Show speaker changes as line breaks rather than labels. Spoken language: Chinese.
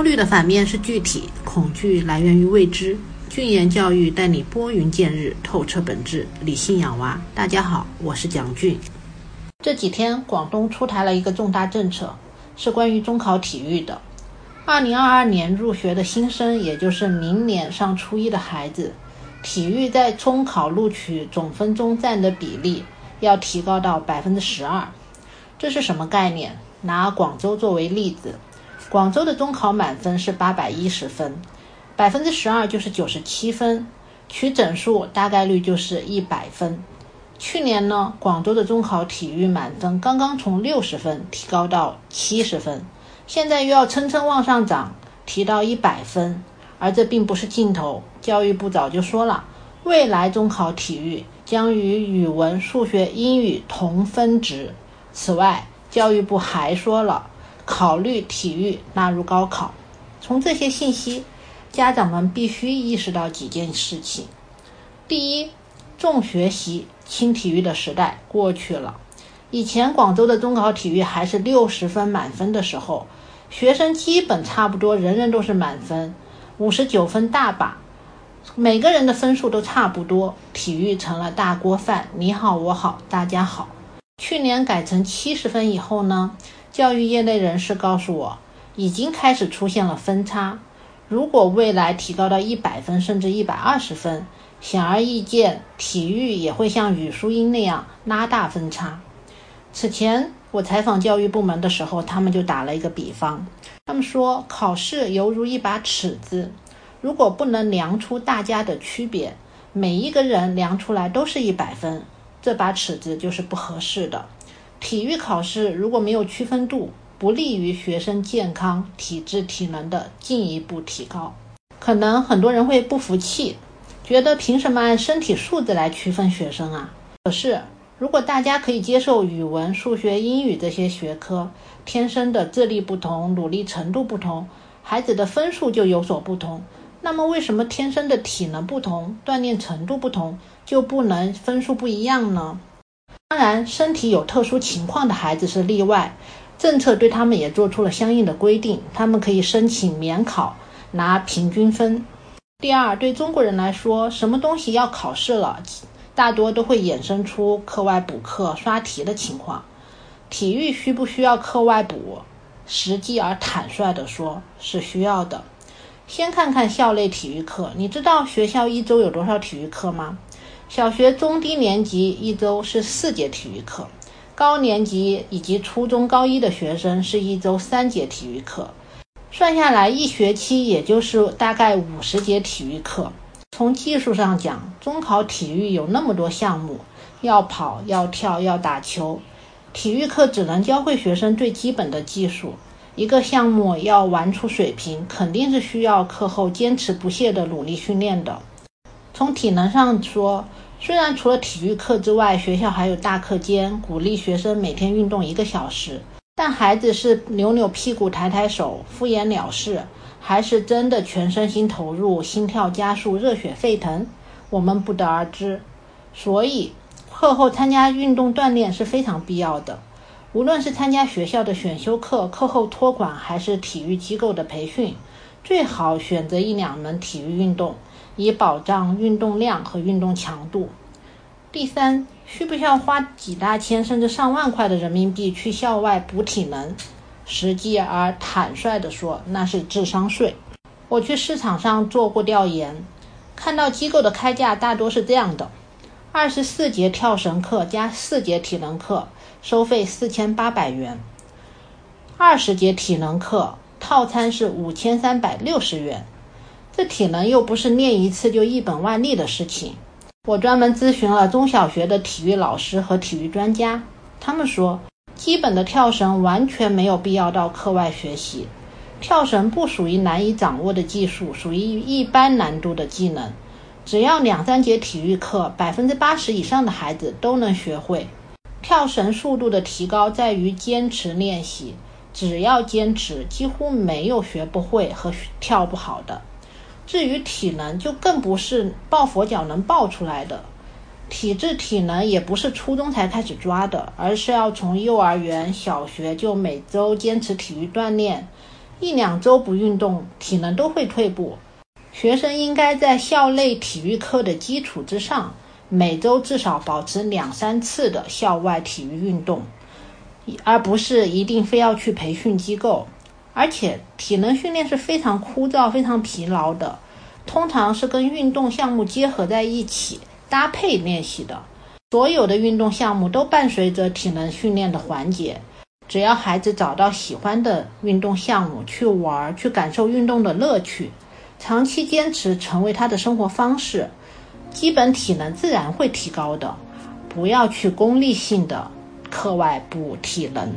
焦虑的反面是具体，恐惧来源于未知。俊言教育带你拨云见日，透彻本质，理性养娃。大家好，我是蒋俊。这几天，广东出台了一个重大政策，是关于中考体育的。二零二二年入学的新生，也就是明年上初一的孩子，体育在中考录取总分中占的比例要提高到百分之十二。这是什么概念？拿广州作为例子，广州的中考满分是八百一十分。百分之十二就是九十七分，取整数大概率就是一百分。去年呢，广州的中考体育满分刚刚从六十分提高到七十分，现在又要蹭蹭往上涨，提到一百分。而这并不是尽头，教育部早就说了，未来中考体育将与语文、数学、英语同分值。此外，教育部还说了，考虑体育纳入高考。从这些信息。家长们必须意识到几件事情：第一，重学习轻体育的时代过去了。以前广州的中考体育还是六十分满分的时候，学生基本差不多，人人都是满分，五十九分大把，每个人的分数都差不多，体育成了大锅饭，你好我好大家好。去年改成七十分以后呢，教育业内人士告诉我，已经开始出现了分差。如果未来提高到一百分甚至一百二十分，显而易见，体育也会像语数英那样拉大分差。此前我采访教育部门的时候，他们就打了一个比方，他们说考试犹如一把尺子，如果不能量出大家的区别，每一个人量出来都是一百分，这把尺子就是不合适的。体育考试如果没有区分度，不利于学生健康、体质、体能的进一步提高。可能很多人会不服气，觉得凭什么按身体素质来区分学生啊？可是，如果大家可以接受语文、数学、英语这些学科天生的智力不同、努力程度不同，孩子的分数就有所不同，那么为什么天生的体能不同、锻炼程度不同就不能分数不一样呢？当然，身体有特殊情况的孩子是例外。政策对他们也做出了相应的规定，他们可以申请免考，拿平均分。第二，对中国人来说，什么东西要考试了，大多都会衍生出课外补课、刷题的情况。体育需不需要课外补？实际而坦率地说，是需要的。先看看校内体育课，你知道学校一周有多少体育课吗？小学中低年级一周是四节体育课。高年级以及初中高一的学生是一周三节体育课，算下来一学期也就是大概五十节体育课。从技术上讲，中考体育有那么多项目，要跑、要跳、要打球，体育课只能教会学生最基本的技术。一个项目要玩出水平，肯定是需要课后坚持不懈的努力训练的。从体能上说，虽然除了体育课之外，学校还有大课间，鼓励学生每天运动一个小时，但孩子是扭扭屁股、抬抬手、敷衍了事，还是真的全身心投入、心跳加速、热血沸腾，我们不得而知。所以，课后参加运动锻炼是非常必要的。无论是参加学校的选修课、课后托管，还是体育机构的培训，最好选择一两门体育运动。以保障运动量和运动强度。第三，需不需要花几大千甚至上万块的人民币去校外补体能？实际而坦率地说，那是智商税。我去市场上做过调研，看到机构的开价大多是这样的：二十四节跳绳课加四节体能课，收费四千八百元；二十节体能课套餐是五千三百六十元。这体能又不是练一次就一本万利的事情。我专门咨询了中小学的体育老师和体育专家，他们说，基本的跳绳完全没有必要到课外学习。跳绳不属于难以掌握的技术，属于一般难度的技能。只要两三节体育课，百分之八十以上的孩子都能学会。跳绳速度的提高在于坚持练习，只要坚持，几乎没有学不会和跳不好的。至于体能，就更不是抱佛脚能抱出来的。体质、体能也不是初中才开始抓的，而是要从幼儿园、小学就每周坚持体育锻炼，一两周不运动，体能都会退步。学生应该在校内体育课的基础之上，每周至少保持两三次的校外体育运动，而不是一定非要去培训机构。而且，体能训练是非常枯燥、非常疲劳的，通常是跟运动项目结合在一起搭配练习的。所有的运动项目都伴随着体能训练的环节。只要孩子找到喜欢的运动项目去玩，去感受运动的乐趣，长期坚持成为他的生活方式，基本体能自然会提高的。不要去功利性的课外补体能。